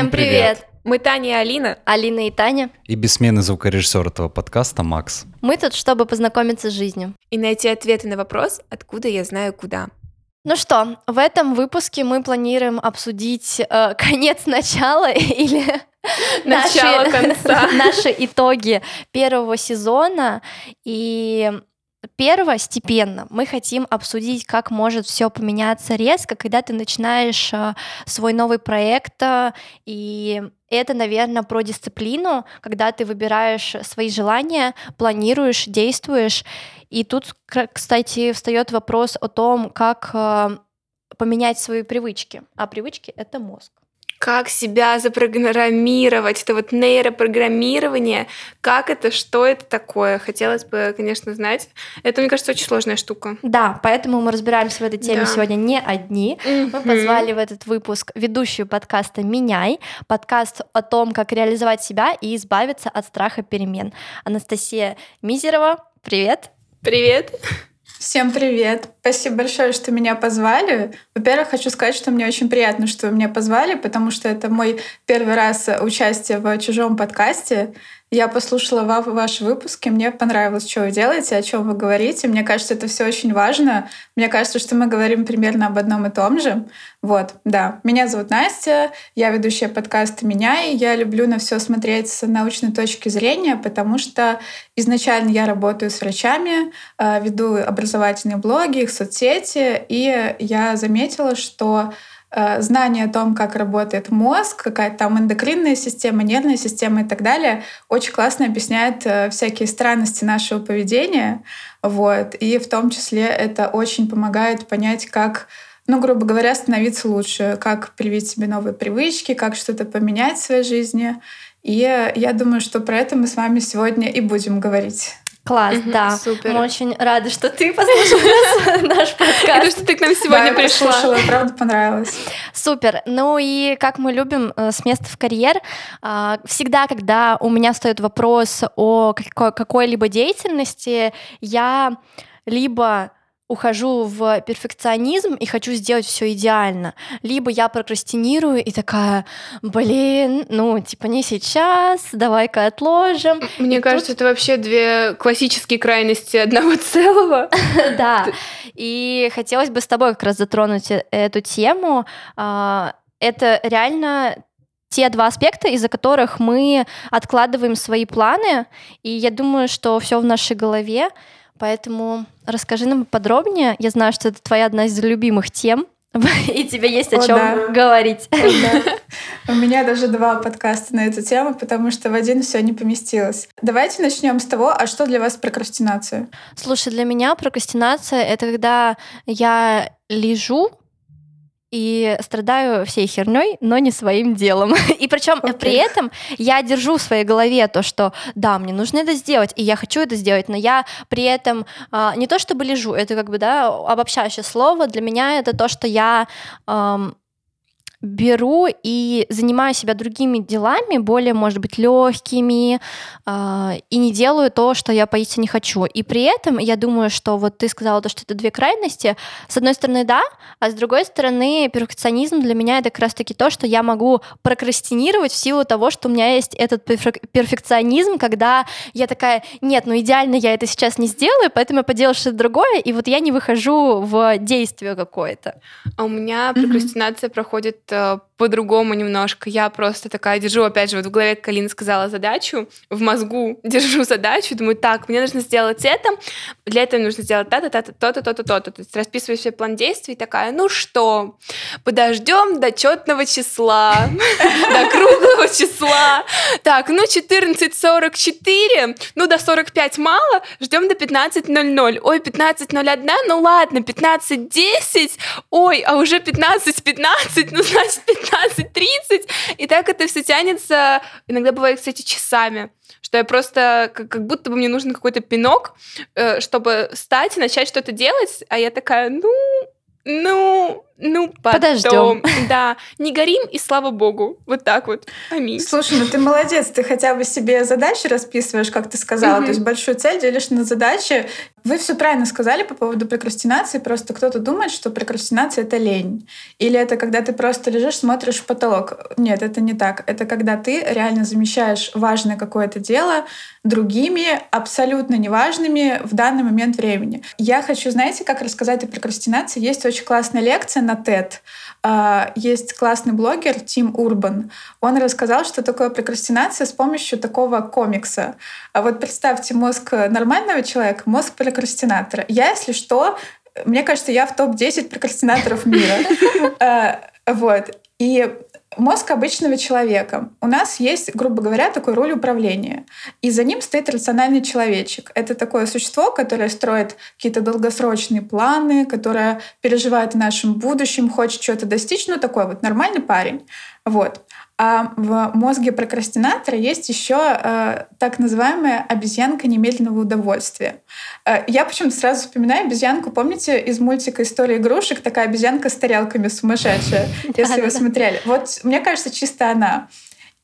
Всем привет! Мы Таня и Алина. Алина и Таня. И бессменный звукорежиссер этого подкаста Макс. Мы тут, чтобы познакомиться с жизнью. И найти ответы на вопрос, откуда я знаю куда. Ну что, в этом выпуске мы планируем обсудить э, конец начала или начало наши, конца. наши итоги первого сезона и Первостепенно мы хотим обсудить, как может все поменяться резко, когда ты начинаешь э, свой новый проект, э, и это, наверное, про дисциплину, когда ты выбираешь свои желания, планируешь, действуешь. И тут, кстати, встает вопрос о том, как э, поменять свои привычки. А привычки это мозг как себя запрограммировать, это вот нейропрограммирование, как это, что это такое, хотелось бы, конечно, знать. Это, мне кажется, очень сложная штука. Да, поэтому мы разбираемся в этой теме да. сегодня не одни. Mm-hmm. Мы позвали в этот выпуск ведущую подкаста «Меняй», подкаст о том, как реализовать себя и избавиться от страха перемен. Анастасия Мизерова, привет! Привет! Всем привет! Спасибо большое, что меня позвали. Во-первых, хочу сказать, что мне очень приятно, что вы меня позвали, потому что это мой первый раз участие в чужом подкасте. Я послушала ваши выпуски, мне понравилось, что вы делаете, о чем вы говорите. Мне кажется, это все очень важно. Мне кажется, что мы говорим примерно об одном и том же. Вот, да. Меня зовут Настя, я ведущая подкаста «Меня», и я люблю на все смотреть с научной точки зрения, потому что изначально я работаю с врачами, э, веду образовательные блоги, их соцсети, и я заметила, что Э, знание о том, как работает мозг, какая-то там эндокринная система, нервная система и так далее, очень классно объясняет э, всякие странности нашего поведения. Вот. И в том числе это очень помогает понять, как ну, грубо говоря, становиться лучше, как привить себе новые привычки, как что-то поменять в своей жизни. И я думаю, что про это мы с вами сегодня и будем говорить. Класс, угу, да. Супер. Мы очень рады, что ты послушала наш подкаст. И что ты к нам сегодня пришла. правда понравилось. Супер. Ну и как мы любим э, с места в карьер, а, всегда, когда у меня стоит вопрос о какой-либо деятельности, я либо ухожу в перфекционизм и хочу сделать все идеально, либо я прокрастинирую и такая, блин, ну типа не сейчас, давай-ка отложим. Мне и кажется, тут... это вообще две классические крайности одного целого. Да. И хотелось бы с тобой как раз затронуть э, эту тему. А, это реально те два аспекта, из-за которых мы откладываем свои планы, и я думаю, что все в нашей голове. Поэтому расскажи нам подробнее. Я знаю, что это твоя одна из любимых тем, и тебе есть о, о чем да. говорить. О, да. У меня даже два подкаста на эту тему, потому что в один все не поместилось. Давайте начнем с того, а что для вас прокрастинация? Слушай, для меня прокрастинация это когда я лежу и страдаю всей херней, но не своим делом. И причем okay. при этом я держу в своей голове то, что да, мне нужно это сделать, и я хочу это сделать, но я при этом а, не то чтобы лежу, это как бы да обобщающее слово для меня это то, что я эм, беру и занимаю себя другими делами, более, может быть, легкими, э, и не делаю то, что я поистине хочу. И при этом я думаю, что вот ты сказала то, что это две крайности. С одной стороны, да, а с другой стороны, перфекционизм для меня это как раз-таки то, что я могу прокрастинировать в силу того, что у меня есть этот перфекционизм, когда я такая, нет, ну идеально я это сейчас не сделаю, поэтому я поделаю что-то другое, и вот я не выхожу в действие какое-то. А у меня прокрастинация mm-hmm. проходит Э, по-другому немножко. Я просто такая держу, опять же, вот в голове, как Алина сказала, задачу, в мозгу держу задачу, думаю, так, мне нужно сделать это, для этого нужно сделать то-то, то-то, то-то, то-то, то-то. То есть расписываю себе план действий, такая, ну что, подождем до четного числа, до круглого числа. Так, ну 14.44, ну до 45 мало, ждем до 15.00. Ой, 15.01, ну ладно, 15.10, ой, а уже 15.15, ну значит 15-30, и так это все тянется, иногда бывает, кстати, часами, что я просто, как, как будто бы мне нужен какой-то пинок, э, чтобы встать и начать что-то делать, а я такая, ну, ну, ну, потом. Подождем. Да, не горим, и слава богу. Вот так вот. Аминь. Слушай, ну ты молодец, ты хотя бы себе задачи расписываешь, как ты сказала. Mm-hmm. То есть большую цель делишь на задачи. Вы все правильно сказали по поводу прокрастинации. Просто кто-то думает, что прокрастинация — это лень. Или это когда ты просто лежишь, смотришь в потолок. Нет, это не так. Это когда ты реально замещаешь важное какое-то дело другими, абсолютно неважными в данный момент времени. Я хочу, знаете, как рассказать о прокрастинации? Есть очень классная лекция на TED. А, есть классный блогер Тим Урбан. Он рассказал, что такое прокрастинация с помощью такого комикса. А вот представьте мозг нормального человека, мозг прокрастинатора. Я, если что, мне кажется, я в топ-10 прокрастинаторов мира. А, вот. И мозг обычного человека. У нас есть, грубо говоря, такой роль управления. И за ним стоит рациональный человечек. Это такое существо, которое строит какие-то долгосрочные планы, которое переживает о нашем будущем, хочет чего-то достичь. Ну, такой вот нормальный парень. Вот. А в мозге прокрастинатора есть еще э, так называемая обезьянка немедленного удовольствия. Э, я почему-то сразу вспоминаю обезьянку, помните, из мультика «История игрушек» такая обезьянка с тарелками сумасшедшая, если вы смотрели. Вот мне кажется, чисто она.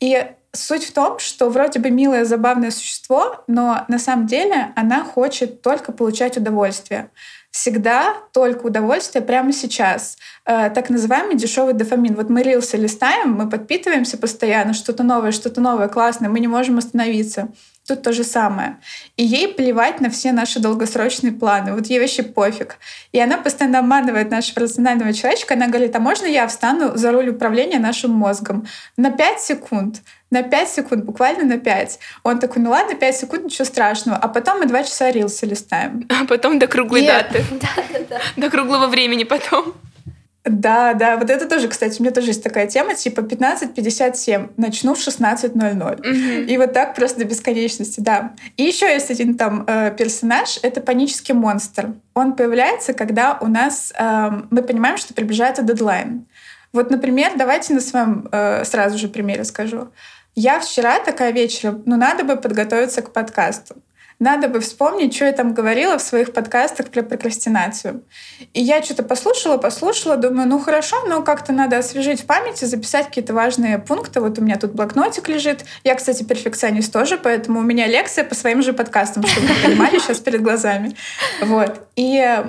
И суть в том, что вроде бы милое, забавное существо, но на самом деле она хочет только получать удовольствие всегда только удовольствие прямо сейчас. Э, так называемый дешевый дофамин. Вот мы рилсы листаем, мы подпитываемся постоянно, что-то новое, что-то новое, классное, мы не можем остановиться. Тут то же самое. И ей плевать на все наши долгосрочные планы. Вот ей вообще пофиг. И она постоянно обманывает нашего рационального человечка. Она говорит, а можно я встану за руль управления нашим мозгом? На 5 секунд. На 5 секунд, буквально на 5. Он такой, ну ладно, 5 секунд, ничего страшного. А потом мы 2 часа рилсы листаем. А потом до круглой и... даты. До круглого времени потом. Да, да, вот это тоже, кстати, у меня тоже есть такая тема, типа 15.57, начну в 16.00. Mm-hmm. И вот так просто до бесконечности, да. И еще есть один там э, персонаж, это панический монстр. Он появляется, когда у нас, э, мы понимаем, что приближается дедлайн. Вот, например, давайте на своем э, сразу же примере скажу. Я вчера такая вечером, ну надо бы подготовиться к подкасту надо бы вспомнить, что я там говорила в своих подкастах про прокрастинацию. И я что-то послушала, послушала, думаю, ну хорошо, но как-то надо освежить в памяти, записать какие-то важные пункты. Вот у меня тут блокнотик лежит. Я, кстати, перфекционист тоже, поэтому у меня лекция по своим же подкастам, чтобы вы понимали сейчас перед глазами. Вот. И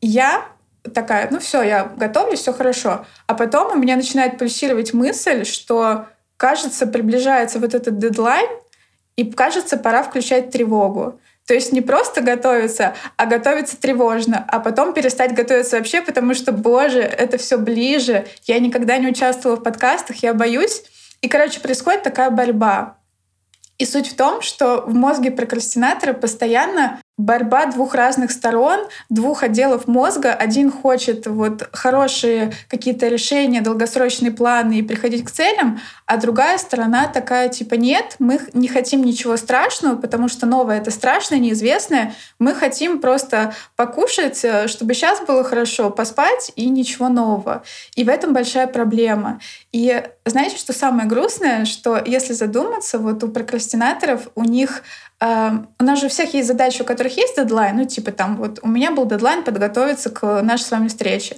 я такая, ну все, я готовлюсь, все хорошо. А потом у меня начинает пульсировать мысль, что кажется, приближается вот этот дедлайн, и кажется, пора включать тревогу. То есть не просто готовиться, а готовиться тревожно, а потом перестать готовиться вообще, потому что, боже, это все ближе. Я никогда не участвовала в подкастах, я боюсь. И, короче, происходит такая борьба. И суть в том, что в мозге прокрастинатора постоянно борьба двух разных сторон, двух отделов мозга. Один хочет вот хорошие какие-то решения, долгосрочные планы и приходить к целям, а другая сторона такая типа нет, мы не хотим ничего страшного, потому что новое это страшное, неизвестное. Мы хотим просто покушать, э, чтобы сейчас было хорошо, поспать и ничего нового. И в этом большая проблема. И знаете, что самое грустное, что если задуматься, вот у прокрастинаторов у них у нас же у всех есть задачи, у которых есть дедлайн. Ну, типа там вот у меня был дедлайн подготовиться к нашей с вами встрече.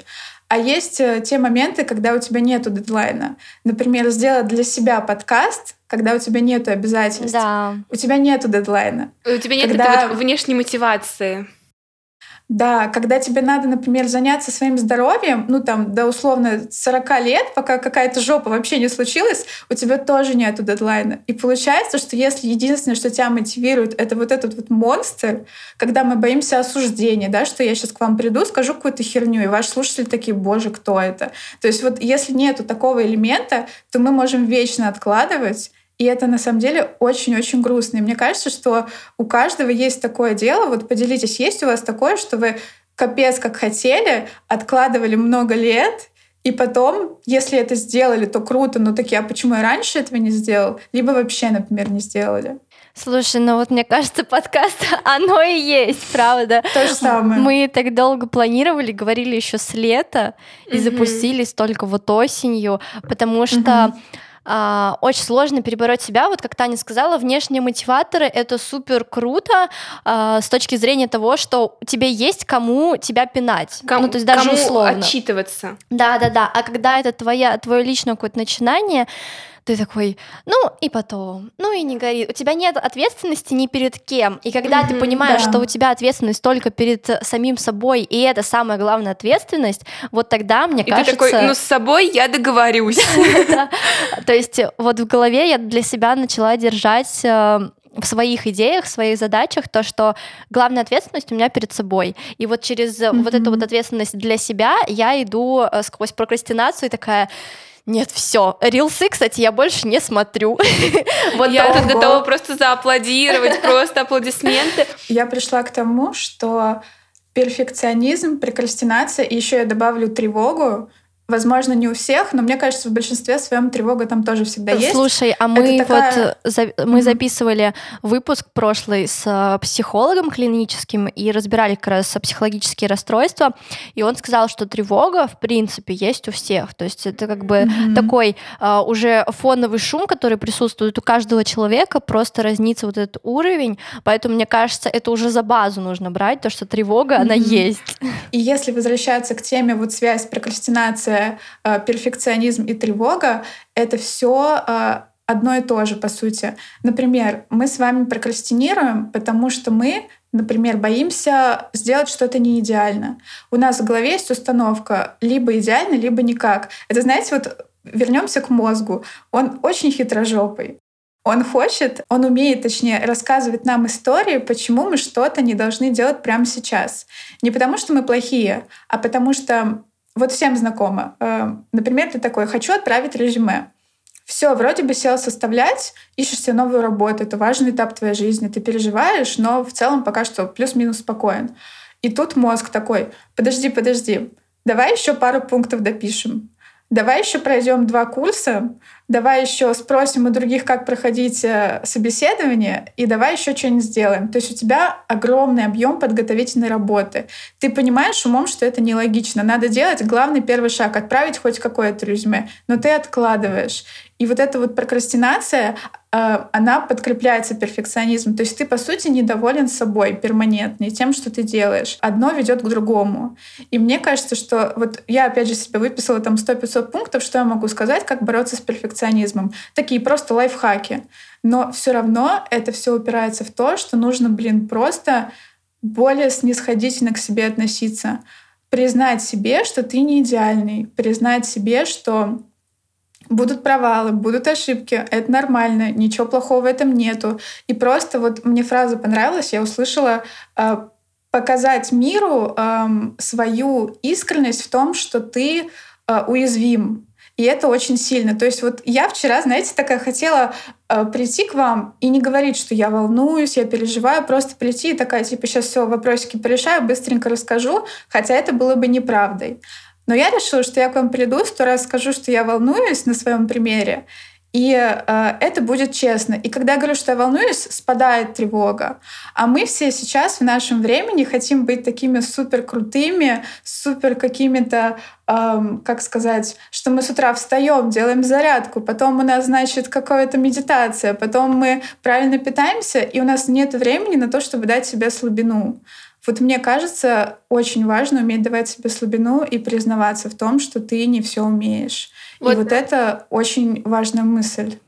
А есть э, те моменты, когда у тебя нету дедлайна. Например, сделать для себя подкаст, когда у тебя нету обязательств. Да. У тебя нету дедлайна. У тебя нет когда... этой вот внешней мотивации. Да, когда тебе надо, например, заняться своим здоровьем, ну там до условно 40 лет, пока какая-то жопа вообще не случилась, у тебя тоже нету дедлайна. И получается, что если единственное, что тебя мотивирует, это вот этот вот монстр, когда мы боимся осуждения, да, что я сейчас к вам приду, скажу какую-то херню, и ваши слушатели такие, боже, кто это? То есть вот если нету такого элемента, то мы можем вечно откладывать, и это на самом деле очень-очень грустно. И мне кажется, что у каждого есть такое дело. Вот поделитесь, есть у вас такое, что вы капец как хотели, откладывали много лет, и потом, если это сделали, то круто, но такие, а почему я раньше этого не сделал? Либо вообще, например, не сделали. Слушай, ну вот мне кажется, подкаст оно и есть, правда. То же самое. Мы так долго планировали, говорили еще с лета и запустились только вот осенью, потому что а, очень сложно перебороть себя. Вот как Таня сказала, внешние мотиваторы это супер круто а, с точки зрения того, что тебе есть кому тебя пинать. Ком, ну, то есть даже кому условно. отчитываться. Да, да, да. А когда это твоя, твое личное какое-то начинание, ты такой, ну и потом, ну и не гори. У тебя нет ответственности ни перед кем. И когда mm-hmm, ты понимаешь, да. что у тебя ответственность только перед самим собой, и это самая главная ответственность, вот тогда, мне и кажется... ты такой, ну с собой я договорюсь. То есть вот в голове я для себя начала держать э, в своих идеях, в своих задачах то, что главная ответственность у меня перед собой. И вот через mm-hmm. вот эту вот ответственность для себя я иду э, сквозь прокрастинацию и такая, нет, все, рилсы, кстати, я больше не смотрю. вот я тут готова просто зааплодировать, просто аплодисменты. Я пришла к тому, что перфекционизм, прокрастинация, и еще я добавлю тревогу, Возможно, не у всех, но мне кажется, в большинстве своем тревога там тоже всегда есть. Слушай, а мы такая... вот за... мы записывали выпуск прошлый с э, психологом клиническим и разбирали как раз психологические расстройства, и он сказал, что тревога в принципе есть у всех, то есть это как бы mm-hmm. такой uh, уже фоновый шум, который присутствует у каждого человека, просто разнится вот этот уровень, поэтому мне кажется, это уже за базу нужно брать, то что тревога mm-hmm. она есть. И если возвращаться к теме вот связь прокрастинации депрессия, э, перфекционизм и тревога — это все э, одно и то же, по сути. Например, мы с вами прокрастинируем, потому что мы, например, боимся сделать что-то не идеально. У нас в голове есть установка либо идеально, либо никак. Это, знаете, вот вернемся к мозгу. Он очень хитрожопый. Он хочет, он умеет, точнее, рассказывать нам истории, почему мы что-то не должны делать прямо сейчас. Не потому, что мы плохие, а потому что вот всем знакомо. Э, например, ты такой, хочу отправить резюме. Все, вроде бы сел составлять, ищешь себе новую работу, это важный этап твоей жизни, ты переживаешь, но в целом пока что плюс-минус спокоен. И тут мозг такой, подожди, подожди, давай еще пару пунктов допишем. Давай еще пройдем два курса, давай еще спросим у других, как проходить э, собеседование, и давай еще что-нибудь сделаем. То есть у тебя огромный объем подготовительной работы. Ты понимаешь умом, что это нелогично. Надо делать главный первый шаг, отправить хоть какое-то резюме, но ты откладываешь. И вот эта вот прокрастинация, а, она подкрепляется перфекционизмом. То есть ты, по сути, недоволен собой перманентно и тем, что ты делаешь. Одно ведет к другому. И мне кажется, что вот я, опять же, себе выписала там 100-500 пунктов, что я могу сказать, как бороться с перфекционизмом. Такие просто лайфхаки. Но все равно это все упирается в то, что нужно, блин, просто более снисходительно к себе относиться. Признать себе, что ты не идеальный. Признать себе, что Будут провалы, будут ошибки, это нормально, ничего плохого в этом нету. И просто вот мне фраза понравилась, я услышала э, показать миру э, свою искренность в том, что ты э, уязвим. И это очень сильно. То есть вот я вчера, знаете, такая хотела э, прийти к вам и не говорить, что я волнуюсь, я переживаю, просто прийти и такая, типа, сейчас все вопросики порешаю, быстренько расскажу, хотя это было бы неправдой. Но я решила, что я к вам приду, сто раз скажу, что я волнуюсь на своем примере, и э, это будет честно. И когда я говорю, что я волнуюсь, спадает тревога. А мы все сейчас в нашем времени хотим быть такими супер крутыми, супер какими-то, эм, как сказать, что мы с утра встаем, делаем зарядку, потом у нас, значит, какая-то медитация, потом мы правильно питаемся, и у нас нет времени на то, чтобы дать себе слабину. Вот мне кажется, очень важно уметь давать себе слабину и признаваться в том, что ты не все умеешь. Вот. И вот это очень важная мысль.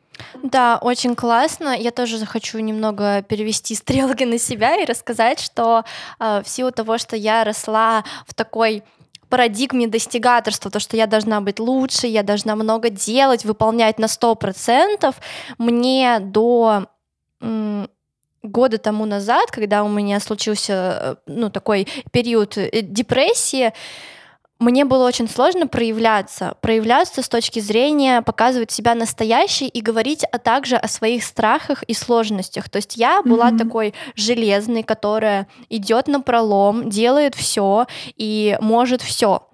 Да, очень классно. Я тоже захочу немного перевести стрелки на себя и рассказать, что э, в силу того, что я росла в такой парадигме достигаторства, то, что я должна быть лучше, я должна много делать, выполнять на 100%, мне до года тому назад, когда у меня случился э, ну, такой период э, депрессии, мне было очень сложно проявляться, проявляться с точки зрения показывать себя настоящей и говорить а также о своих страхах и сложностях. То есть я была mm-hmm. такой железной, которая идет на пролом, делает все и может все.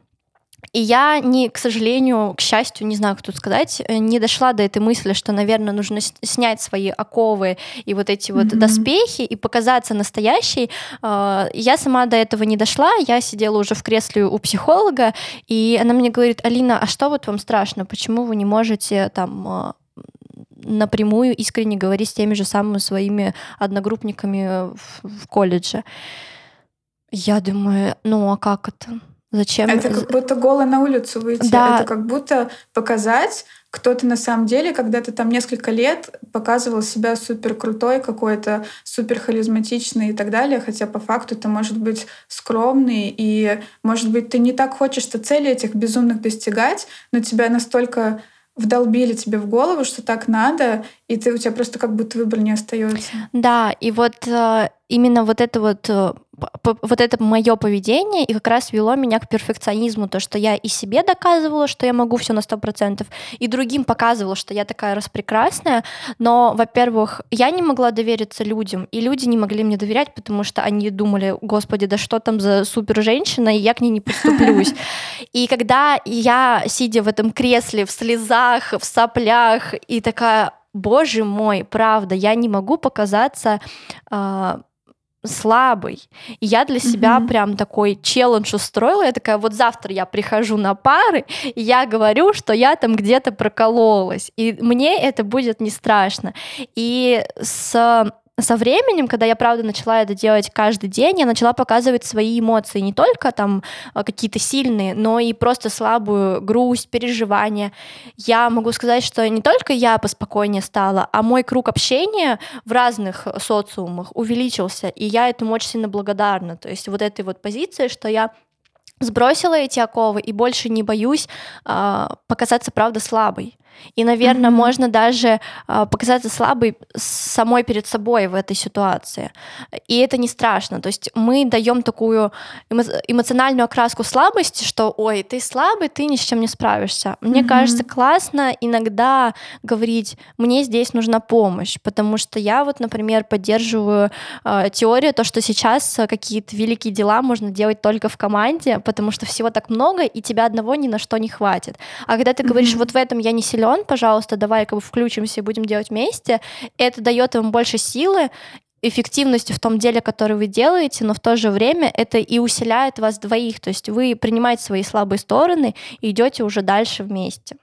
И я не, к сожалению, к счастью, не знаю, как тут сказать, э, не дошла до этой мысли, что, наверное, нужно снять свои оковы и вот эти вот mm-hmm. доспехи и показаться настоящей. А, я сама до этого не дошла, я сидела уже в кресле у психолога, и она мне говорит, Алина, а что вот вам страшно? Почему вы не можете там а, напрямую искренне говорить с теми же самыми своими одногруппниками в, в колледже? Я думаю, ну а как это? Зачем? Это как будто голо на улицу выйти. Да. Это как будто показать, кто ты на самом деле, когда ты там несколько лет показывал себя супер крутой, какой-то супер харизматичный и так далее, хотя по факту ты может быть скромный, и может быть ты не так хочешь то цели этих безумных достигать, но тебя настолько вдолбили тебе в голову, что так надо, и ты у тебя просто как будто выбор не остается. Да, и вот э, именно вот это вот э, вот это мое поведение и как раз вело меня к перфекционизму, то, что я и себе доказывала, что я могу все на сто процентов, и другим показывала, что я такая распрекрасная, но, во-первых, я не могла довериться людям, и люди не могли мне доверять, потому что они думали, господи, да что там за супер женщина, и я к ней не подступлюсь. И когда я, сидя в этом кресле, в слезах, в соплях, и такая, боже мой, правда, я не могу показаться э, слабый. И я для себя mm-hmm. прям такой челлендж устроила. Я такая, вот завтра я прихожу на пары, и я говорю, что я там где-то прокололась. И мне это будет не страшно. И с со временем, когда я, правда, начала это делать каждый день, я начала показывать свои эмоции, не только там а, какие-то сильные, но и просто слабую грусть, переживания. Я могу сказать, что не только я поспокойнее стала, а мой круг общения в разных социумах увеличился, и я этому очень сильно благодарна. То есть вот этой вот позиции, что я сбросила эти оковы и больше не боюсь э, показаться, правда, слабой. И, наверное, mm-hmm. можно даже э, показаться слабой самой перед собой в этой ситуации. И это не страшно. То есть мы даем такую эмо- эмоциональную окраску слабости, что, ой, ты слабый, ты ни с чем не справишься. Мне mm-hmm. кажется, классно иногда говорить, мне здесь нужна помощь, потому что я вот, например, поддерживаю э, теорию, то, что сейчас какие-то великие дела можно делать только в команде, потому что всего так много, и тебя одного ни на что не хватит. А когда ты mm-hmm. говоришь, вот в этом я не силен, силен, пожалуйста, давай как бы включимся и будем делать вместе. Это дает вам больше силы, эффективности в том деле, которое вы делаете, но в то же время это и усиляет вас двоих. То есть вы принимаете свои слабые стороны и идете уже дальше вместе.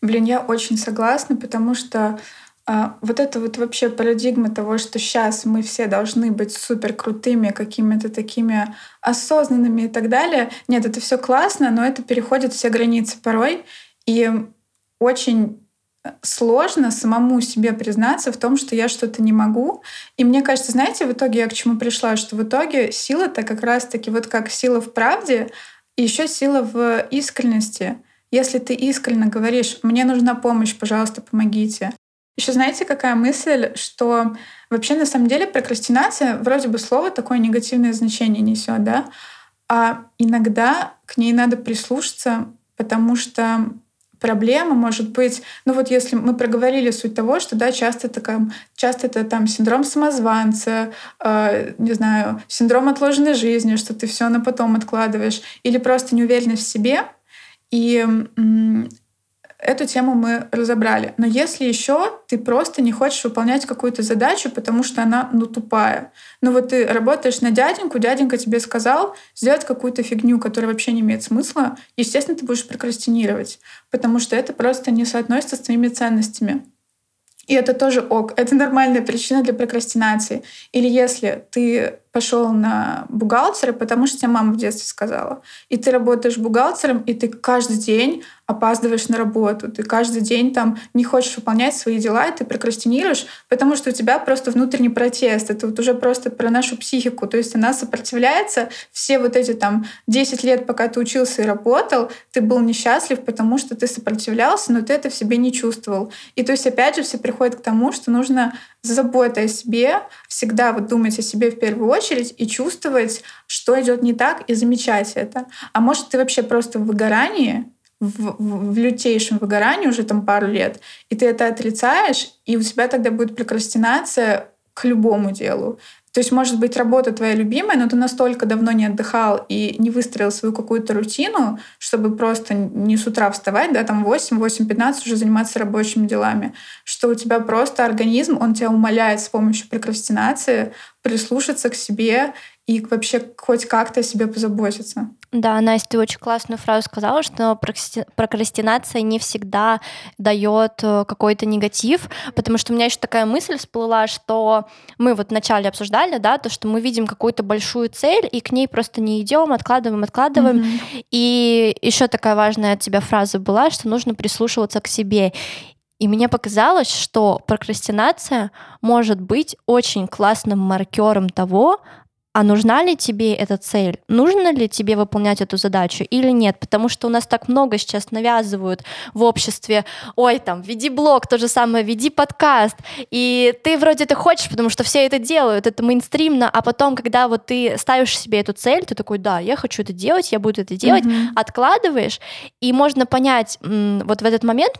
Блин, я очень согласна, потому что а, вот это вот вообще парадигма того, что сейчас мы все должны быть супер крутыми, какими-то такими осознанными и так далее. Нет, это все классно, но это переходит все границы порой. И очень э, сложно самому себе признаться в том, что я что-то не могу. И мне кажется, знаете, в итоге я к чему пришла, что в итоге сила-то как раз-таки вот как сила в правде, и еще сила в искренности. Если ты искренне говоришь, мне нужна помощь, пожалуйста, помогите. Еще знаете, какая мысль, что вообще на самом деле прокрастинация вроде бы слово такое негативное значение несет, да? А иногда к ней надо прислушаться, потому что проблема может быть, ну вот если мы проговорили суть того, что да, часто это, часто это там синдром самозванца, э, не знаю, синдром отложенной жизни, что ты все на потом откладываешь, или просто неуверенность в себе. И эту тему мы разобрали. Но если еще ты просто не хочешь выполнять какую-то задачу, потому что она ну тупая. Ну вот ты работаешь на дяденьку, дяденька тебе сказал сделать какую-то фигню, которая вообще не имеет смысла, естественно, ты будешь прокрастинировать, потому что это просто не соотносится с твоими ценностями. И это тоже ок. Это нормальная причина для прокрастинации. Или если ты пошел на бухгалтера, потому что тебе мама в детстве сказала, и ты работаешь бухгалтером, и ты каждый день опаздываешь на работу, ты каждый день там не хочешь выполнять свои дела, и ты прокрастинируешь, потому что у тебя просто внутренний протест. Это вот уже просто про нашу психику. То есть она сопротивляется. Все вот эти там 10 лет, пока ты учился и работал, ты был несчастлив, потому что ты сопротивлялся, но ты это в себе не чувствовал. И то есть опять же все приходит к тому, что нужно забота о себе, всегда вот думать о себе в первую очередь и чувствовать, что идет не так, и замечать это. А может, ты вообще просто в выгорании, в, в, в лютейшем выгорании уже там пару лет, и ты это отрицаешь, и у тебя тогда будет прокрастинация к любому делу. То есть, может быть, работа твоя любимая, но ты настолько давно не отдыхал и не выстроил свою какую-то рутину, чтобы просто не с утра вставать, да, там 8, 8-15 уже заниматься рабочими делами, что у тебя просто организм, он тебя умоляет с помощью прокрастинации прислушаться к себе и вообще хоть как-то о себе позаботиться. Да, Настя, ты очень классную фразу сказала, что прокрастинация не всегда дает э, какой-то негатив, потому что у меня еще такая мысль всплыла, что мы вот вначале обсуждали, да, то, что мы видим какую-то большую цель и к ней просто не идем, откладываем, откладываем. Mm-hmm. И еще такая важная от тебя фраза была, что нужно прислушиваться к себе. И мне показалось, что прокрастинация может быть очень классным маркером того, а нужна ли тебе эта цель? Нужно ли тебе выполнять эту задачу или нет? Потому что у нас так много сейчас навязывают в обществе, ой, там, веди блог, то же самое, веди подкаст, и ты вроде это хочешь, потому что все это делают, это мейнстримно, а потом, когда вот ты ставишь себе эту цель, ты такой, да, я хочу это делать, я буду это делать, mm-hmm. откладываешь, и можно понять вот в этот момент,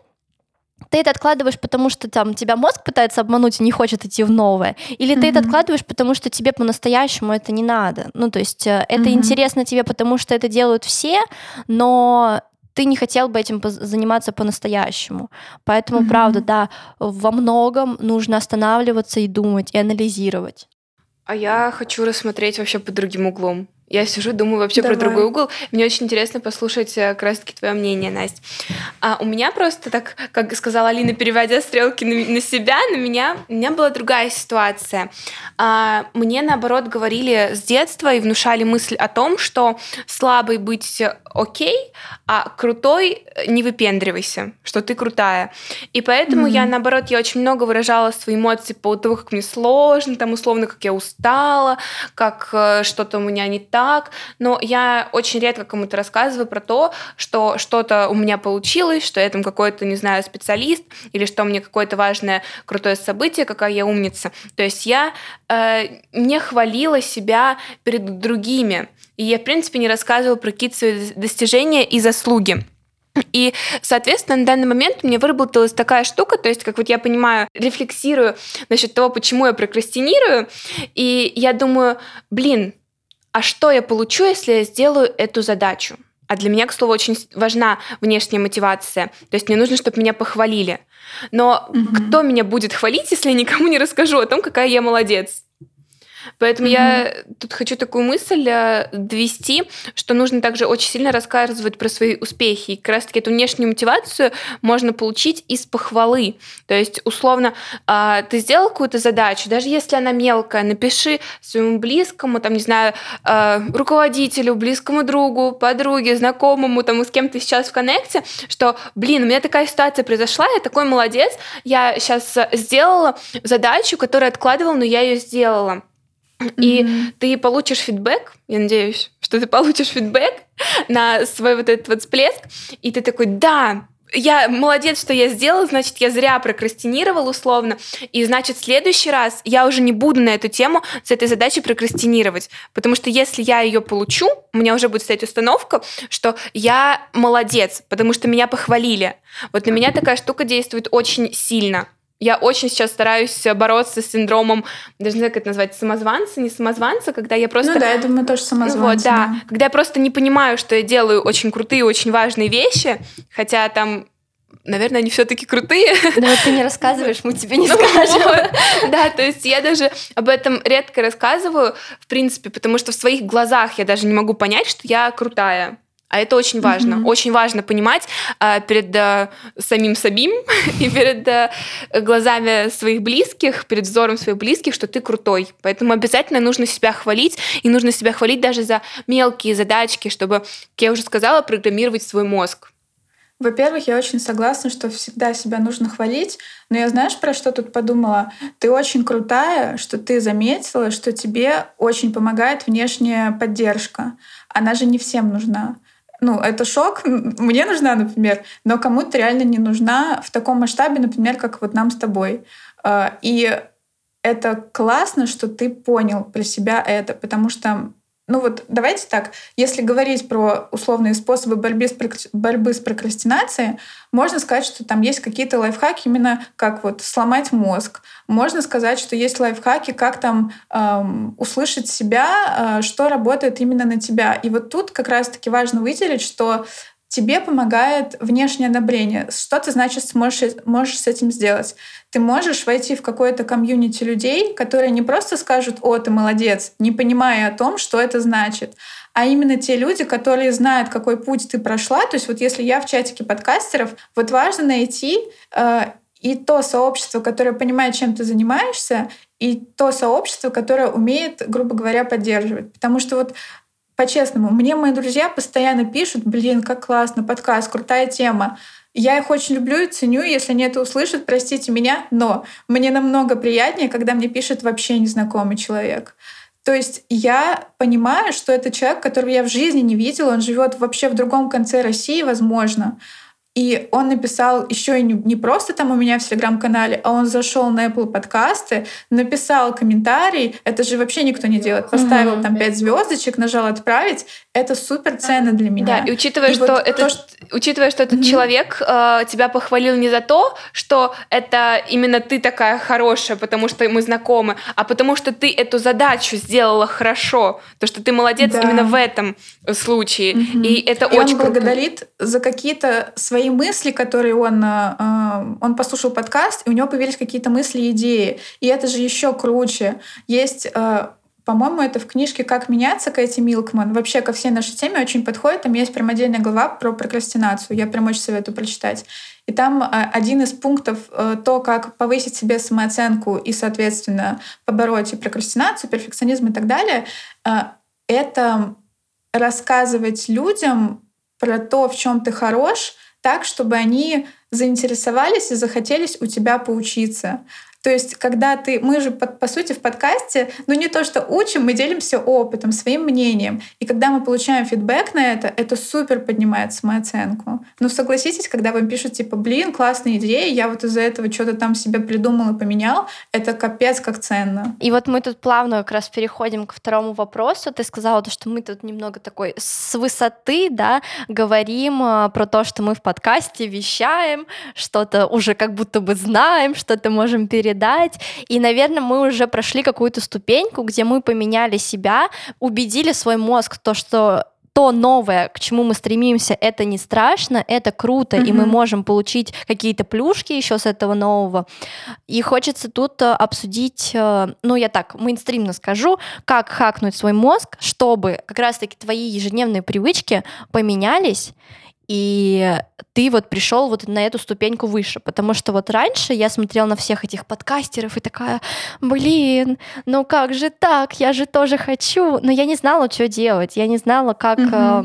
ты это откладываешь, потому что там тебя мозг пытается обмануть и не хочет идти в новое, или mm-hmm. ты это откладываешь, потому что тебе по-настоящему это не надо. Ну, то есть э, это mm-hmm. интересно тебе, потому что это делают все, но ты не хотел бы этим заниматься по-настоящему. Поэтому, mm-hmm. правда, да, во многом нужно останавливаться и думать, и анализировать. А я хочу рассмотреть вообще под другим углом. Я сижу, думаю вообще Давай. про другой угол. Мне очень интересно послушать э, как раз-таки твое мнение, Настя. А у меня просто так, как сказала Алина, переводя стрелки на, на себя, на меня, у меня была другая ситуация. А, мне, наоборот, говорили с детства и внушали мысль о том, что слабый быть окей, а крутой не выпендривайся, что ты крутая. И поэтому mm-hmm. я, наоборот, я очень много выражала свои эмоции по поводу того, как мне сложно, там, условно, как я устала, как э, что-то у меня не так, так, но я очень редко кому-то рассказываю про то, что что-то у меня получилось, что я там какой-то, не знаю, специалист, или что мне какое-то важное, крутое событие, какая я умница. То есть я э, не хвалила себя перед другими, и я, в принципе, не рассказывала про какие-то свои достижения и заслуги. И, соответственно, на данный момент мне выработалась такая штука, то есть, как вот я понимаю, рефлексирую насчет того, почему я прокрастинирую, и я думаю, блин, а что я получу, если я сделаю эту задачу? А для меня, к слову, очень важна внешняя мотивация. То есть мне нужно, чтобы меня похвалили. Но угу. кто меня будет хвалить, если я никому не расскажу о том, какая я молодец? Поэтому mm-hmm. я тут хочу такую мысль э, довести, что нужно также очень сильно рассказывать про свои успехи. И как раз-таки эту внешнюю мотивацию можно получить из похвалы. То есть, условно, э, ты сделал какую-то задачу, даже если она мелкая, напиши своему близкому, там, не знаю, э, руководителю, близкому другу, подруге, знакомому, там, с кем ты сейчас в коннекте, что, блин, у меня такая ситуация произошла, я такой молодец, я сейчас сделала задачу, которую откладывала, но я ее сделала. И mm-hmm. ты получишь фидбэк, я надеюсь, что ты получишь фидбэк на свой вот этот вот всплеск, и ты такой, да, я молодец, что я сделал, значит, я зря прокрастинировал условно, и значит, в следующий раз я уже не буду на эту тему с этой задачей прокрастинировать, потому что если я ее получу, у меня уже будет стоять установка, что я молодец, потому что меня похвалили. Вот на меня такая штука действует очень сильно. Я очень сейчас стараюсь бороться с синдромом, даже не знаю, как это назвать, самозванца, не самозванца, когда я просто... Ну да, я думаю, тоже самозванца. Ну вот, да. да. Когда я просто не понимаю, что я делаю очень крутые, очень важные вещи, хотя там наверное, они все-таки крутые. Но вот ты не рассказываешь, мы тебе не ну, скажем. Вот. Да, то есть я даже об этом редко рассказываю, в принципе, потому что в своих глазах я даже не могу понять, что я крутая. А это очень важно. Mm-hmm. Очень важно понимать э, перед э, самим Сабим и перед э, глазами своих близких, перед взором своих близких, что ты крутой. Поэтому обязательно нужно себя хвалить, и нужно себя хвалить даже за мелкие задачки, чтобы, как я уже сказала, программировать свой мозг. Во-первых, я очень согласна, что всегда себя нужно хвалить, но я знаешь, про что тут подумала? Ты очень крутая, что ты заметила, что тебе очень помогает внешняя поддержка. Она же не всем нужна ну, это шок, мне нужна, например, но кому-то реально не нужна в таком масштабе, например, как вот нам с тобой. А, и это классно, что ты понял про себя это, потому что ну вот давайте так, если говорить про условные способы борьбы с, борьбы с прокрастинацией, можно сказать, что там есть какие-то лайфхаки именно как вот сломать мозг. Можно сказать, что есть лайфхаки, как там эм, услышать себя, э, что работает именно на тебя. И вот тут как раз-таки важно выделить, что тебе помогает внешнее одобрение. Что ты, значит, сможешь, можешь с этим сделать? Ты можешь войти в какое-то комьюнити людей, которые не просто скажут «О, ты молодец», не понимая о том, что это значит, а именно те люди, которые знают, какой путь ты прошла. То есть вот если я в чатике подкастеров, вот важно найти э, и то сообщество, которое понимает, чем ты занимаешься, и то сообщество, которое умеет, грубо говоря, поддерживать. Потому что вот по-честному, мне мои друзья постоянно пишут, блин, как классно, подкаст, крутая тема. Я их очень люблю и ценю, если они это услышат, простите меня, но мне намного приятнее, когда мне пишет вообще незнакомый человек. То есть я понимаю, что это человек, которого я в жизни не видела, он живет вообще в другом конце России, возможно. И он написал еще и не, просто там у меня в телеграм-канале, а он зашел на Apple подкасты, написал комментарий. Это же вообще никто не делает. Поставил mm-hmm. там пять звездочек, нажал отправить. Это супер ценно для меня. Да, и учитывая, и что, вот это, то, что... учитывая, что этот mm-hmm. человек э, тебя похвалил не за то, что это именно ты такая хорошая, потому что мы знакомы, а потому что ты эту задачу сделала хорошо, то что ты молодец да. именно в этом случае. Mm-hmm. И это и очень он благодарит за какие-то свои свои мысли, которые он, э, э, он послушал подкаст, и у него появились какие-то мысли и идеи. И это же еще круче. Есть э, по-моему, это в книжке «Как меняться» Кэти Милкман. Вообще ко всей нашей теме очень подходит. Там есть прям отдельная глава про прокрастинацию. Я прям очень советую прочитать. И там один из пунктов то, как повысить себе самооценку и, соответственно, побороть и прокрастинацию, перфекционизм и так далее, это рассказывать людям про то, в чем ты хорош, так, чтобы они заинтересовались и захотелись у тебя поучиться. То есть, когда ты, мы же по, по сути в подкасте, ну не то, что учим, мы делимся опытом, своим мнением. И когда мы получаем фидбэк на это, это супер поднимает самооценку. Ну согласитесь, когда вам пишут типа, блин, классная идея, я вот из-за этого что-то там себе придумал и поменял, это капец как ценно. И вот мы тут плавно как раз переходим ко второму вопросу. Ты сказала, что мы тут немного такой с высоты, да, говорим а, про то, что мы в подкасте вещаем, что-то уже как будто бы знаем, что-то можем передать передать. И, наверное, мы уже прошли какую-то ступеньку, где мы поменяли себя, убедили свой мозг то, что то новое, к чему мы стремимся, это не страшно, это круто, mm-hmm. и мы можем получить какие-то плюшки еще с этого нового. И хочется тут э, обсудить, э, ну я так мейнстримно скажу, как хакнуть свой мозг, чтобы как раз-таки твои ежедневные привычки поменялись, и ты вот пришел вот на эту ступеньку выше, потому что вот раньше я смотрела на всех этих подкастеров и такая, блин, ну как же так, я же тоже хочу, но я не знала, что делать, я не знала, как, э,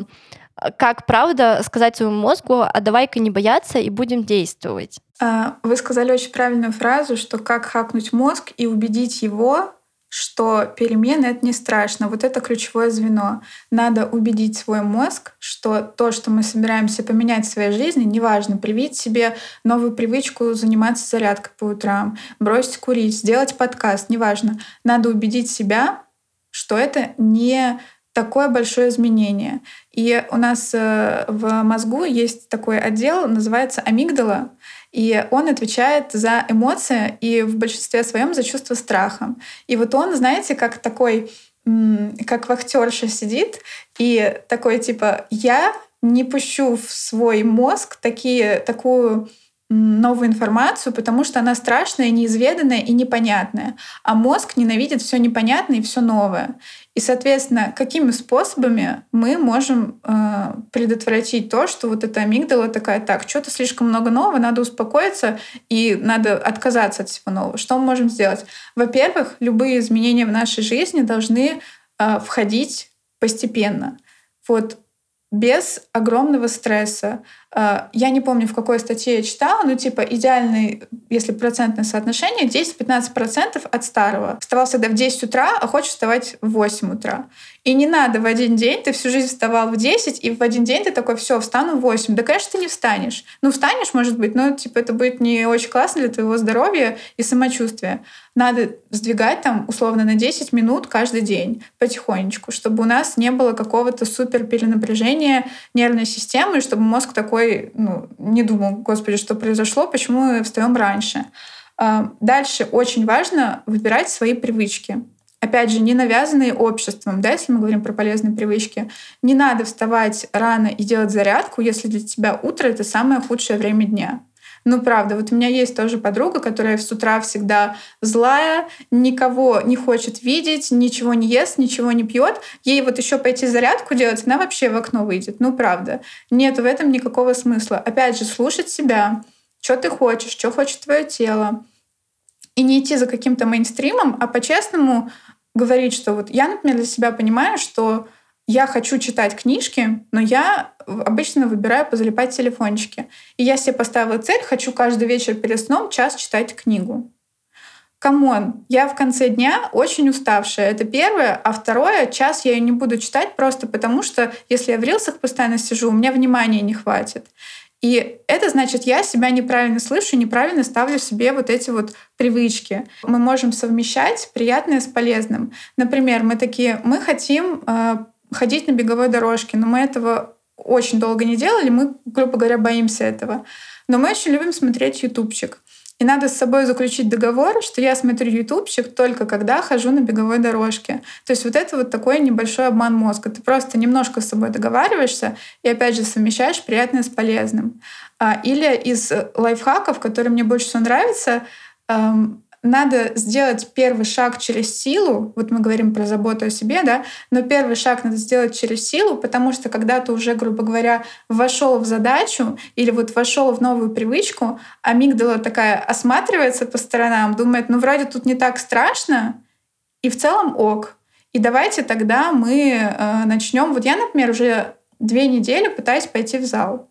как правда сказать своему мозгу, а давай-ка не бояться и будем действовать. А, вы сказали очень правильную фразу, что как хакнуть мозг и убедить его что перемены — это не страшно. Вот это ключевое звено. Надо убедить свой мозг, что то, что мы собираемся поменять в своей жизни, неважно, привить себе новую привычку заниматься зарядкой по утрам, бросить курить, сделать подкаст, неважно. Надо убедить себя, что это не такое большое изменение. И у нас э, в мозгу есть такой отдел, называется амигдала, и он отвечает за эмоции и в большинстве своем за чувство страха. И вот он, знаете, как такой, как вахтерша сидит и такой типа «я не пущу в свой мозг такие, такую новую информацию, потому что она страшная, неизведанная и непонятная. А мозг ненавидит все непонятное и все новое. И, соответственно, какими способами мы можем э, предотвратить то, что вот эта амигдала такая, так, что-то слишком много нового, надо успокоиться и надо отказаться от всего нового. Что мы можем сделать? Во-первых, любые изменения в нашей жизни должны э, входить постепенно. Вот без огромного стресса. А, я не помню, в какой статье я читала, но типа идеальный, если процентное соотношение, 10-15% от старого. Вставал всегда в 10 утра, а хочешь вставать в 8 утра. И не надо в один день, ты всю жизнь вставал в 10, и в один день ты такой, все, встану в 8. Да, конечно, ты не встанешь. Ну, встанешь, может быть, но типа это будет не очень классно для твоего здоровья и самочувствия. Надо сдвигать там условно на 10 минут каждый день потихонечку, чтобы у нас не было какого-то супер перенапряжения нервной системы, чтобы мозг такой ну, не думал, господи, что произошло, почему мы встаем раньше. А, дальше очень важно выбирать свои привычки. опять же, не навязанные обществом, да, если мы говорим про полезные привычки. Не надо вставать рано и делать зарядку, если для тебя утро — это самое худшее время дня. Ну, правда, вот у меня есть тоже подруга, которая с утра всегда злая, никого не хочет видеть, ничего не ест, ничего не пьет. Ей вот еще пойти зарядку делать, она вообще в окно выйдет. Ну, правда. Нет в этом никакого смысла. Опять же, слушать себя, что ты хочешь, что хочет твое тело. И не идти за каким-то мейнстримом, а по-честному говорить, что вот я, например, для себя понимаю, что я хочу читать книжки, но я обычно выбираю позалипать телефончики. И я себе поставила цель, хочу каждый вечер перед сном час читать книгу. Come on, я в конце дня очень уставшая. Это первое. А второе, час я ее не буду читать просто потому, что если я в рилсах постоянно сижу, у меня внимания не хватит. И это значит, я себя неправильно слышу, неправильно ставлю себе вот эти вот привычки. Мы можем совмещать приятное с полезным. Например, мы такие, мы хотим э, ходить на беговой дорожке, но мы этого очень долго не делали, мы, грубо говоря, боимся этого. Но мы очень любим смотреть ютубчик. И надо с собой заключить договор, что я смотрю ютубчик только когда хожу на беговой дорожке. То есть вот это вот такой небольшой обман мозга. Ты просто немножко с собой договариваешься и опять же совмещаешь приятное с полезным. А, или из лайфхаков, которые мне больше всего нравятся, надо сделать первый шаг через силу. Вот мы говорим про заботу о себе, да, но первый шаг надо сделать через силу, потому что когда ты уже, грубо говоря, вошел в задачу или вот вошел в новую привычку, амигдала такая осматривается по сторонам, думает, ну вроде тут не так страшно, и в целом ок. И давайте тогда мы э, начнем. Вот я, например, уже две недели пытаюсь пойти в зал.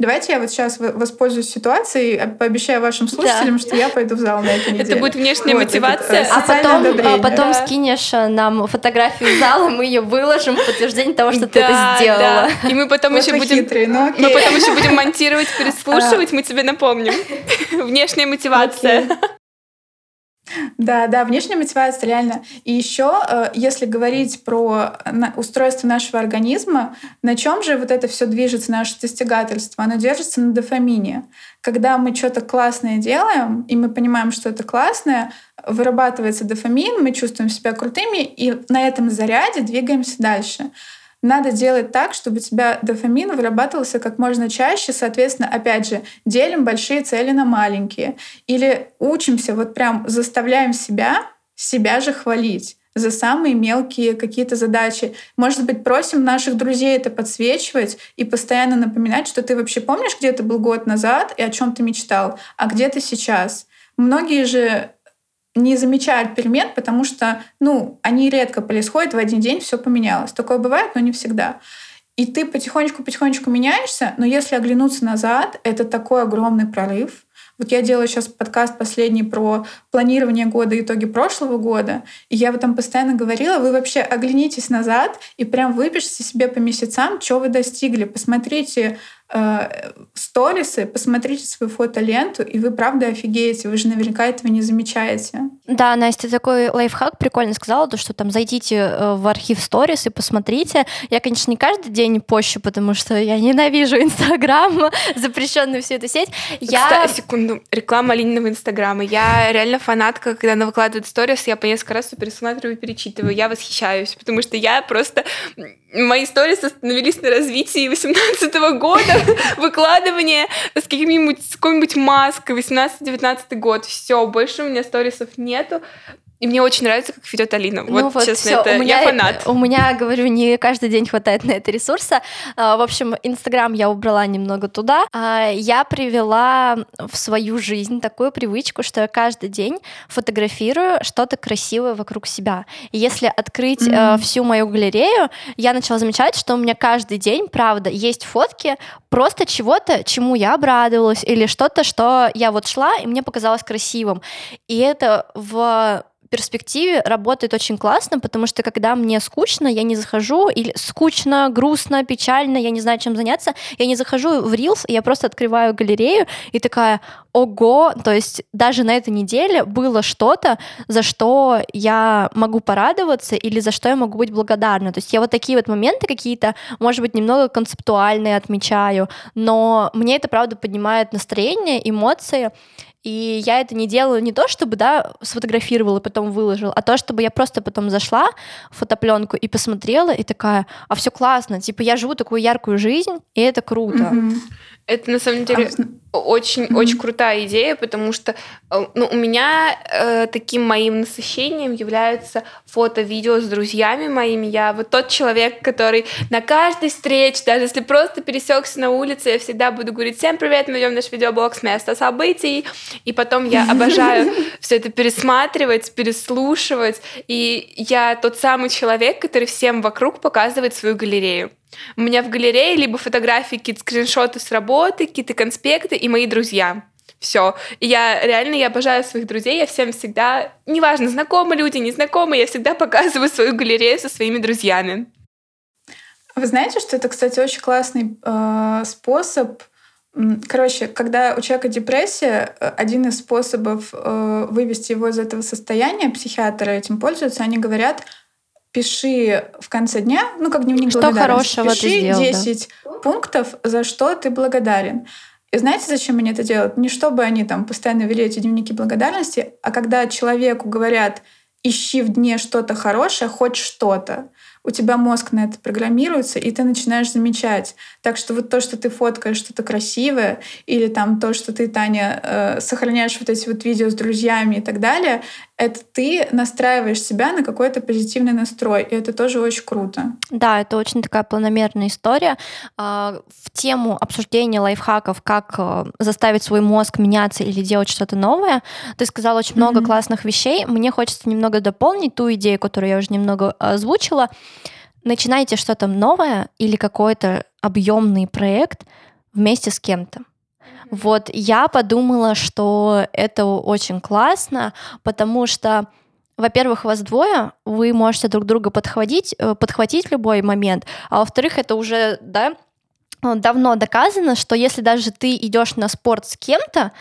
Давайте я вот сейчас воспользуюсь ситуацией, а, пообещаю вашим слушателям, да. что я пойду в зал на этой неделе. Это будет внешняя вот, мотивация. Это, а потом, а потом да. скинешь э, нам фотографию зала, мы ее выложим в подтверждение того, что да, ты это сделала. Да. И мы потом вот еще будем, хитрые, ну, мы потом еще будем монтировать, переслушивать, мы тебе напомним. Внешняя мотивация. Да, да, внешняя мотивация реально. И еще, э, если говорить про устройство нашего организма, на чем же вот это все движется, наше достигательство? Оно держится на дофамине. Когда мы что-то классное делаем, и мы понимаем, что это классное, вырабатывается дофамин, мы чувствуем себя крутыми, и на этом заряде двигаемся дальше. Надо делать так, чтобы у тебя дофамин вырабатывался как можно чаще. Соответственно, опять же, делим большие цели на маленькие. Или учимся, вот прям заставляем себя, себя же хвалить за самые мелкие какие-то задачи. Может быть, просим наших друзей это подсвечивать и постоянно напоминать, что ты вообще помнишь, где ты был год назад и о чем ты мечтал, а где ты сейчас. Многие же не замечают перемен, потому что, ну, они редко происходят, в один день все поменялось. Такое бывает, но не всегда. И ты потихонечку-потихонечку меняешься, но если оглянуться назад, это такой огромный прорыв. Вот я делаю сейчас подкаст последний про планирование года, итоги прошлого года, и я вот там постоянно говорила, вы вообще оглянитесь назад и прям выпишите себе по месяцам, что вы достигли, посмотрите сторисы, посмотрите свою фотоленту, и вы правда офигеете, вы же наверняка этого не замечаете. Да, Настя, такой лайфхак прикольно сказала, то, что там зайдите э, в архив сторис и посмотрите. Я, конечно, не каждый день пощу, потому что я ненавижу Инстаграм, запрещенную всю эту сеть. Я... Кстати, секунду, реклама Алининого Инстаграма. Я реально фанатка, когда она выкладывает сторис, я по несколько раз пересматриваю и перечитываю. Я восхищаюсь, потому что я просто мои сторис остановились на развитии 18 года, выкладывание с каким-нибудь, какой-нибудь маской, 18-19 год, все, больше у меня сторисов нету, и мне очень нравится, как ведет Алина. Ну, вот, вот, честно, всё. это у меня, я фанат. У меня, говорю, не каждый день хватает на это ресурса. А, в общем, Инстаграм я убрала немного туда. А, я привела в свою жизнь такую привычку, что я каждый день фотографирую что-то красивое вокруг себя. И если открыть mm-hmm. всю мою галерею, я начала замечать, что у меня каждый день, правда, есть фотки просто чего-то, чему я обрадовалась, или что-то, что я вот шла, и мне показалось красивым. И это в перспективе работает очень классно, потому что когда мне скучно, я не захожу, или скучно, грустно, печально, я не знаю, чем заняться, я не захожу в Reels, я просто открываю галерею и такая, ого, то есть даже на этой неделе было что-то, за что я могу порадоваться или за что я могу быть благодарна. То есть я вот такие вот моменты какие-то, может быть, немного концептуальные отмечаю, но мне это, правда, поднимает настроение, эмоции, И я это не делаю не то, чтобы, да, сфотографировала и потом выложила, а то, чтобы я просто потом зашла в фотопленку и посмотрела, и такая, а все классно, типа я живу такую яркую жизнь, и это круто. Mm-hmm. Это на самом деле а, очень очень крутая идея, потому что э, ну, у меня э, таким моим насыщением являются фото, видео с друзьями моими. Я вот тот человек, который на каждой встрече, даже если просто пересекся на улице, я всегда буду говорить всем привет, мы идем в наш видеоблог с места событий, и потом я обожаю все это пересматривать, переслушивать, и я тот самый человек, который всем вокруг показывает свою галерею. У меня в галерее либо фотографии, какие-то скриншоты с работы, какие-то конспекты и мои друзья. Все. Я реально, я обожаю своих друзей, я всем всегда, неважно, знакомые люди, незнакомые, я всегда показываю свою галерею со своими друзьями. Вы знаете, что это, кстати, очень классный э, способ. Короче, когда у человека депрессия, э, один из способов э, вывести его из этого состояния, психиатры этим пользуются, они говорят, пиши в конце дня, ну, как дневник что хорошего пиши ты сделал, 10 да. пунктов, за что ты благодарен. И знаете, зачем они это делают? Не чтобы они там постоянно вели эти дневники благодарности, а когда человеку говорят, ищи в дне что-то хорошее, хоть что-то у тебя мозг на это программируется, и ты начинаешь замечать. Так что вот то, что ты фоткаешь что-то красивое, или там то, что ты, Таня, э, сохраняешь вот эти вот видео с друзьями и так далее, это ты настраиваешь себя на какой-то позитивный настрой, и это тоже очень круто. Да, это очень такая планомерная история. А, в тему обсуждения лайфхаков, как э, заставить свой мозг меняться или делать что-то новое, ты сказала очень много mm-hmm. классных вещей. Мне хочется немного дополнить ту идею, которую я уже немного озвучила начинайте что-то новое или какой-то объемный проект вместе с кем-то. Вот я подумала, что это очень классно, потому что, во-первых, вас двое, вы можете друг друга подхватить, э, подхватить любой момент, а во-вторых, это уже, да, давно доказано, что если даже ты идешь на спорт с кем-то,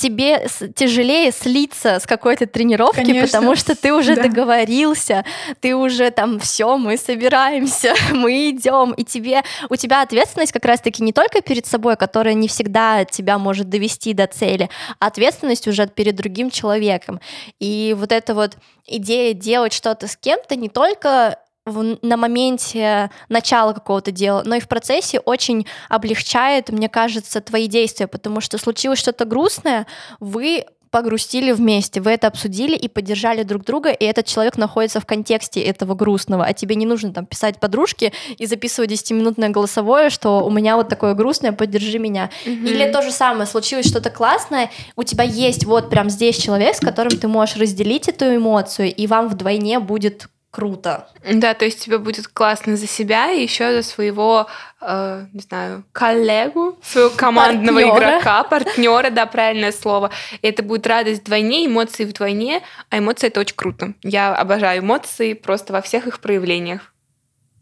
тебе тяжелее слиться с какой-то тренировки, Конечно. потому что ты уже да. договорился, ты уже там все, мы собираемся, мы идем, и тебе у тебя ответственность как раз-таки не только перед собой, которая не всегда тебя может довести до цели, а ответственность уже перед другим человеком. И вот эта вот идея делать что-то с кем-то не только в, на моменте начала какого-то дела, но и в процессе очень облегчает, мне кажется, твои действия, потому что случилось что-то грустное, вы погрустили вместе, вы это обсудили и поддержали друг друга, и этот человек находится в контексте этого грустного, а тебе не нужно там писать подружке и записывать 10-минутное голосовое, что у меня вот такое грустное, поддержи меня. Mm-hmm. Или то же самое, случилось что-то классное, у тебя есть вот прям здесь человек, с которым ты можешь разделить эту эмоцию, и вам вдвойне будет круто. Да, то есть тебе будет классно за себя и еще за своего, э, не знаю, коллегу, своего командного партнера. игрока, партнера, да, правильное слово. И это будет радость вдвойне, эмоции вдвойне, а эмоции это очень круто. Я обожаю эмоции просто во всех их проявлениях.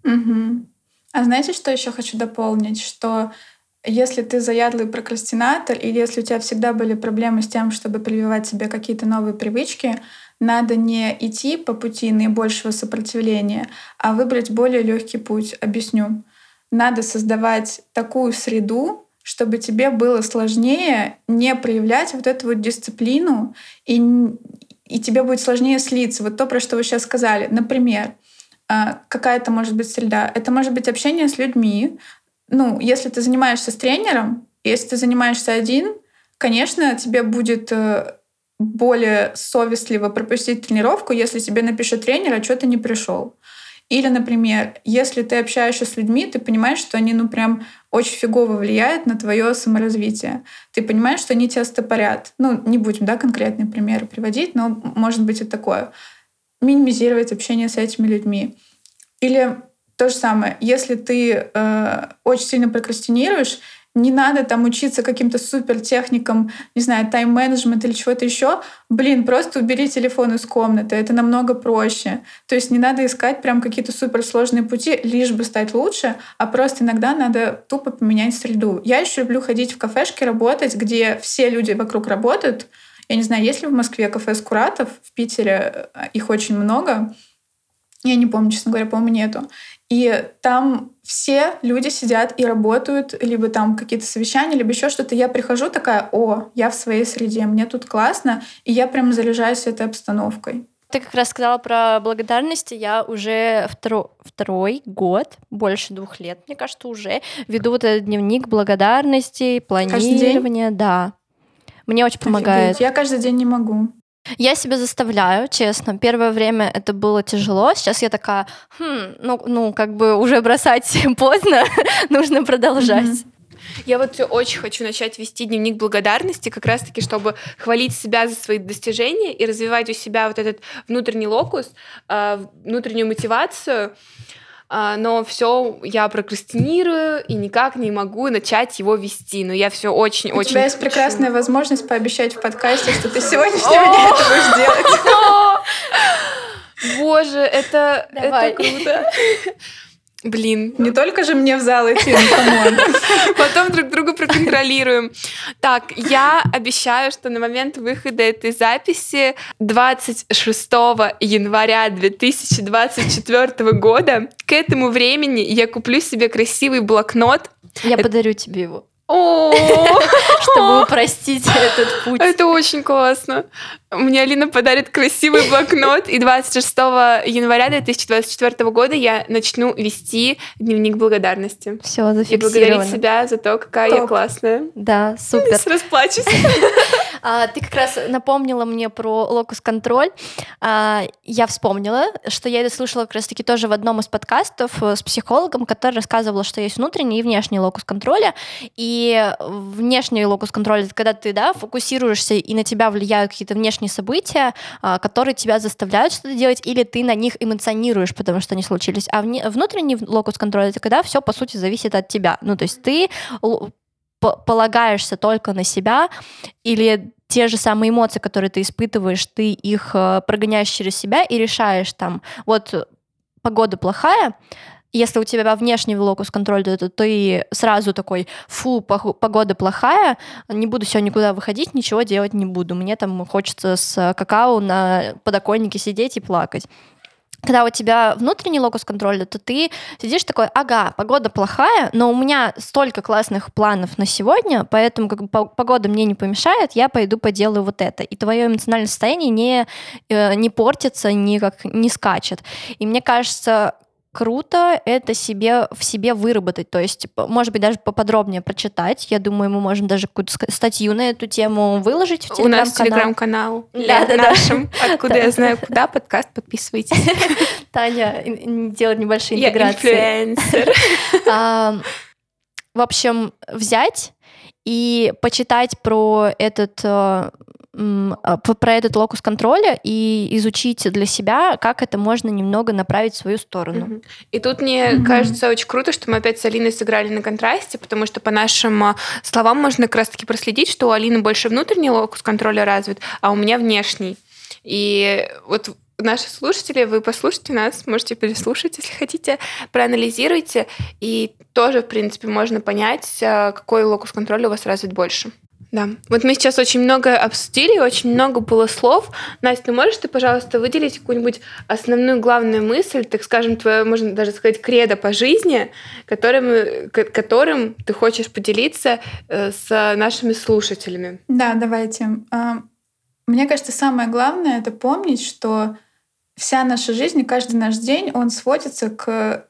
Угу. А знаете, что еще хочу дополнить? Что если ты заядлый прокрастинатор, или если у тебя всегда были проблемы с тем, чтобы прививать себе какие-то новые привычки, надо не идти по пути наибольшего сопротивления, а выбрать более легкий путь. Объясню. Надо создавать такую среду, чтобы тебе было сложнее не проявлять вот эту вот дисциплину, и, и тебе будет сложнее слиться. Вот то, про что вы сейчас сказали. Например, а, какая это может быть среда? Это может быть общение с людьми. Ну, если ты занимаешься с тренером, если ты занимаешься один, конечно, тебе будет э, более совестливо пропустить тренировку, если тебе напишет тренер, а что ты не пришел. Или, например, если ты общаешься с людьми, ты понимаешь, что они, ну, прям очень фигово влияют на твое саморазвитие. Ты понимаешь, что они тебя стопорят. Ну, не будем, да, конкретные примеры приводить, но может быть и такое. Минимизировать общение с этими людьми. Или то же самое, если ты э, очень сильно прокрастинируешь, не надо там учиться каким-то супер техникам, не знаю, тайм-менеджмент или чего-то еще. Блин, просто убери телефон из комнаты, это намного проще. То есть не надо искать прям какие-то суперсложные пути, лишь бы стать лучше, а просто иногда надо тупо поменять среду. Я еще люблю ходить в кафешки, работать, где все люди вокруг работают. Я не знаю, есть ли в Москве кафе Скуратов, в Питере э, их очень много. Я не помню, честно говоря, по-моему, нету. И там все люди сидят и работают, либо там какие-то совещания, либо еще что-то. Я прихожу такая, о, я в своей среде, мне тут классно, и я прям заряжаюсь этой обстановкой. Ты как раз сказала про благодарности. Я уже второ, второй год, больше двух лет, мне кажется, уже веду вот этот дневник благодарности, планирования. Да. Мне очень помогает. Офигеть. Я каждый день не могу. Я себя заставляю, честно. Первое время это было тяжело. Сейчас я такая, хм, ну, ну как бы уже бросать поздно, нужно продолжать. Mm-hmm. Я вот очень хочу начать вести дневник благодарности, как раз-таки, чтобы хвалить себя за свои достижения и развивать у себя вот этот внутренний локус, а, внутреннюю мотивацию. А, но все я прокрастинирую и никак не могу начать его вести. Но я все очень-очень. У тебя есть хочу. прекрасная возможность пообещать в подкасте, что ты сегодняшнего дня это будешь делать. Боже, это, это круто. Блин. Не только же мне в зал идти, ну. Потом друг друга проконтролируем. Так, я обещаю, что на момент выхода этой записи 26 января 2024 года к этому времени я куплю себе красивый блокнот. Я подарю тебе его. Чтобы упростить этот путь. Это очень классно. Мне Алина подарит красивый блокнот, и 26 января 2024 года я начну вести дневник благодарности. Все, зафиксировано. И благодарить себя за то, какая Топ. я классная. Да, супер. Расплачусь. А, ты как раз напомнила мне про локус-контроль. А, я вспомнила, что я это слышала как раз-таки тоже в одном из подкастов э, с психологом, который рассказывал, что есть внутренний и внешний локус контроля. И внешний локус контроля — это когда ты да, фокусируешься, и на тебя влияют какие-то внешние события, а, которые тебя заставляют что-то делать, или ты на них эмоционируешь, потому что они случились. А внутренний локус контроля — это когда все, по сути, зависит от тебя. Ну, то есть ты полагаешься только на себя, или те же самые эмоции, которые ты испытываешь, ты их э, прогоняешь через себя и решаешь там, вот погода плохая, если у тебя внешний локус контроль, то ты сразу такой, фу, погода плохая, не буду сегодня никуда выходить, ничего делать не буду. Мне там хочется с какао на подоконнике сидеть и плакать когда у тебя внутренний локус контроля, то ты сидишь такой, ага, погода плохая, но у меня столько классных планов на сегодня, поэтому как бы погода мне не помешает, я пойду поделаю вот это. И твое эмоциональное состояние не, э, не портится, никак не скачет. И мне кажется, круто это себе в себе выработать, то есть, может быть, даже поподробнее прочитать. Я думаю, мы можем даже какую-то статью на эту тему выложить в телеграм-канал. У нас телеграм-канал да, да, нашим, да. откуда я знаю, куда подкаст, подписывайтесь. Таня делает небольшие интеграции. Я инфлюенсер. В общем, взять и почитать про этот э, про этот локус контроля и изучить для себя, как это можно немного направить в свою сторону. И тут мне mm кажется очень круто, что мы опять с Алиной сыграли на контрасте, потому что по нашим а, словам можно как раз-таки проследить, что у Алины больше внутренний локус контроля развит, а у меня внешний. И вот наши слушатели, вы послушайте нас, можете переслушать, если хотите, проанализируйте, и тоже, в принципе, можно понять, а, какой локус контроля у вас развит больше. Да. Вот мы сейчас очень много обсудили, очень много было слов. Настя, ты можешь ты, пожалуйста, выделить какую-нибудь основную главную мысль, так скажем, твое, можно даже сказать, кредо по жизни, которым, которым ты хочешь поделиться э, с нашими слушателями? Да, давайте. А, мне кажется, самое главное — это помнить, что вся наша жизнь каждый наш день, он сводится к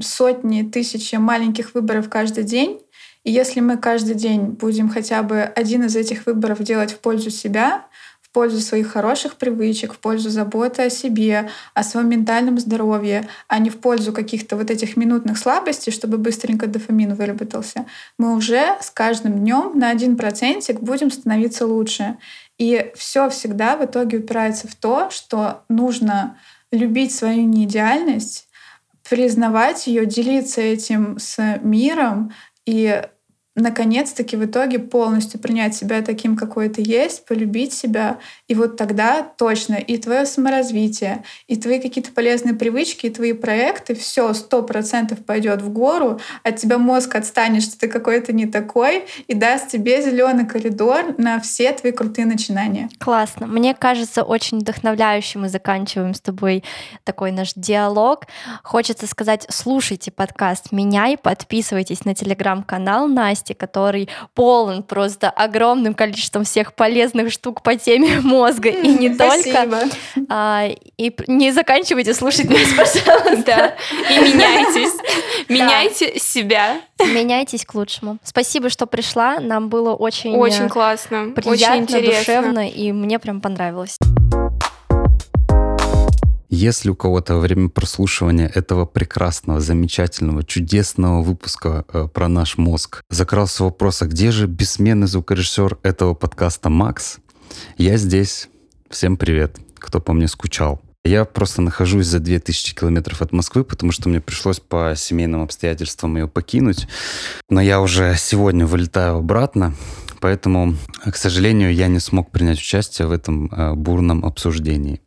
сотни, тысячи маленьких выборов каждый день, и если мы каждый день будем хотя бы один из этих выборов делать в пользу себя, в пользу своих хороших привычек, в пользу заботы о себе, о своем ментальном здоровье, а не в пользу каких-то вот этих минутных слабостей, чтобы быстренько дофамин выработался, мы уже с каждым днем на один процентик будем становиться лучше. И все всегда в итоге упирается в то, что нужно любить свою неидеальность, признавать ее, делиться этим с миром, и наконец-таки в итоге полностью принять себя таким, какой ты есть, полюбить себя. И вот тогда точно и твое саморазвитие, и твои какие-то полезные привычки, и твои проекты, все сто процентов пойдет в гору, от тебя мозг отстанет, что ты какой-то не такой, и даст тебе зеленый коридор на все твои крутые начинания. Классно. Мне кажется, очень вдохновляюще мы заканчиваем с тобой такой наш диалог. Хочется сказать, слушайте подкаст «Меняй», подписывайтесь на телеграм-канал Насти, подкасте, который полон просто огромным количеством всех полезных штук по теме мозга и не Спасибо. только. А, и не заканчивайте слушать нас, пожалуйста. И меняйтесь. Меняйте себя. Меняйтесь к лучшему. Спасибо, что пришла. Нам было очень, очень классно, приятно, очень интересно. душевно, и мне прям понравилось. Если у кого-то во время прослушивания этого прекрасного, замечательного, чудесного выпуска э, про наш мозг закрался вопрос, а где же бессменный звукорежиссер этого подкаста Макс? Я здесь. Всем привет, кто по мне скучал. Я просто нахожусь за 2000 километров от Москвы, потому что мне пришлось по семейным обстоятельствам ее покинуть. Но я уже сегодня вылетаю обратно, поэтому, к сожалению, я не смог принять участие в этом э, бурном обсуждении.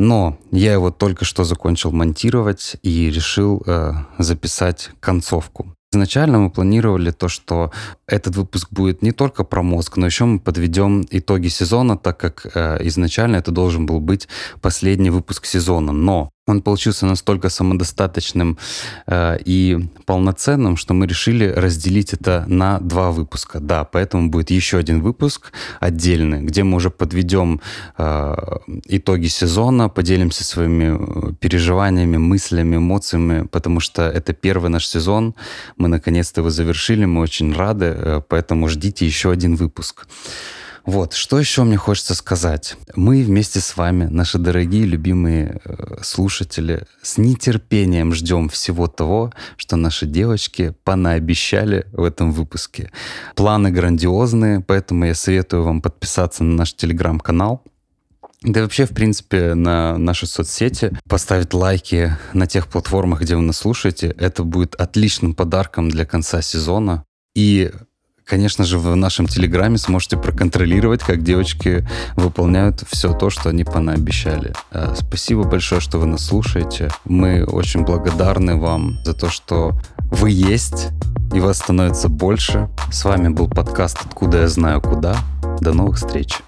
Но я его только что закончил монтировать и решил э, записать концовку. Изначально мы планировали то, что этот выпуск будет не только про мозг, но еще мы подведем итоги сезона, так как э, изначально это должен был быть последний выпуск сезона. Но он получился настолько самодостаточным э, и полноценным, что мы решили разделить это на два выпуска. Да, поэтому будет еще один выпуск отдельный, где мы уже подведем э, итоги сезона, поделимся своими э, переживаниями, мыслями, эмоциями, потому что это первый наш сезон. Мы наконец-то его завершили, мы очень рады, э, поэтому ждите еще один выпуск. Вот, что еще мне хочется сказать. Мы вместе с вами, наши дорогие, любимые э, слушатели, с нетерпением ждем всего того, что наши девочки понаобещали в этом выпуске. Планы грандиозные, поэтому я советую вам подписаться на наш телеграм-канал, да и вообще, в принципе, на наши соцсети поставить лайки на тех платформах, где вы нас слушаете. Это будет отличным подарком для конца сезона. И Конечно же, в нашем Телеграме сможете проконтролировать, как девочки выполняют все то, что они понаобещали. Э, спасибо большое, что вы нас слушаете. Мы очень благодарны вам за то, что вы есть, и вас становится больше. С вами был подкаст «Откуда я знаю куда». До новых встреч!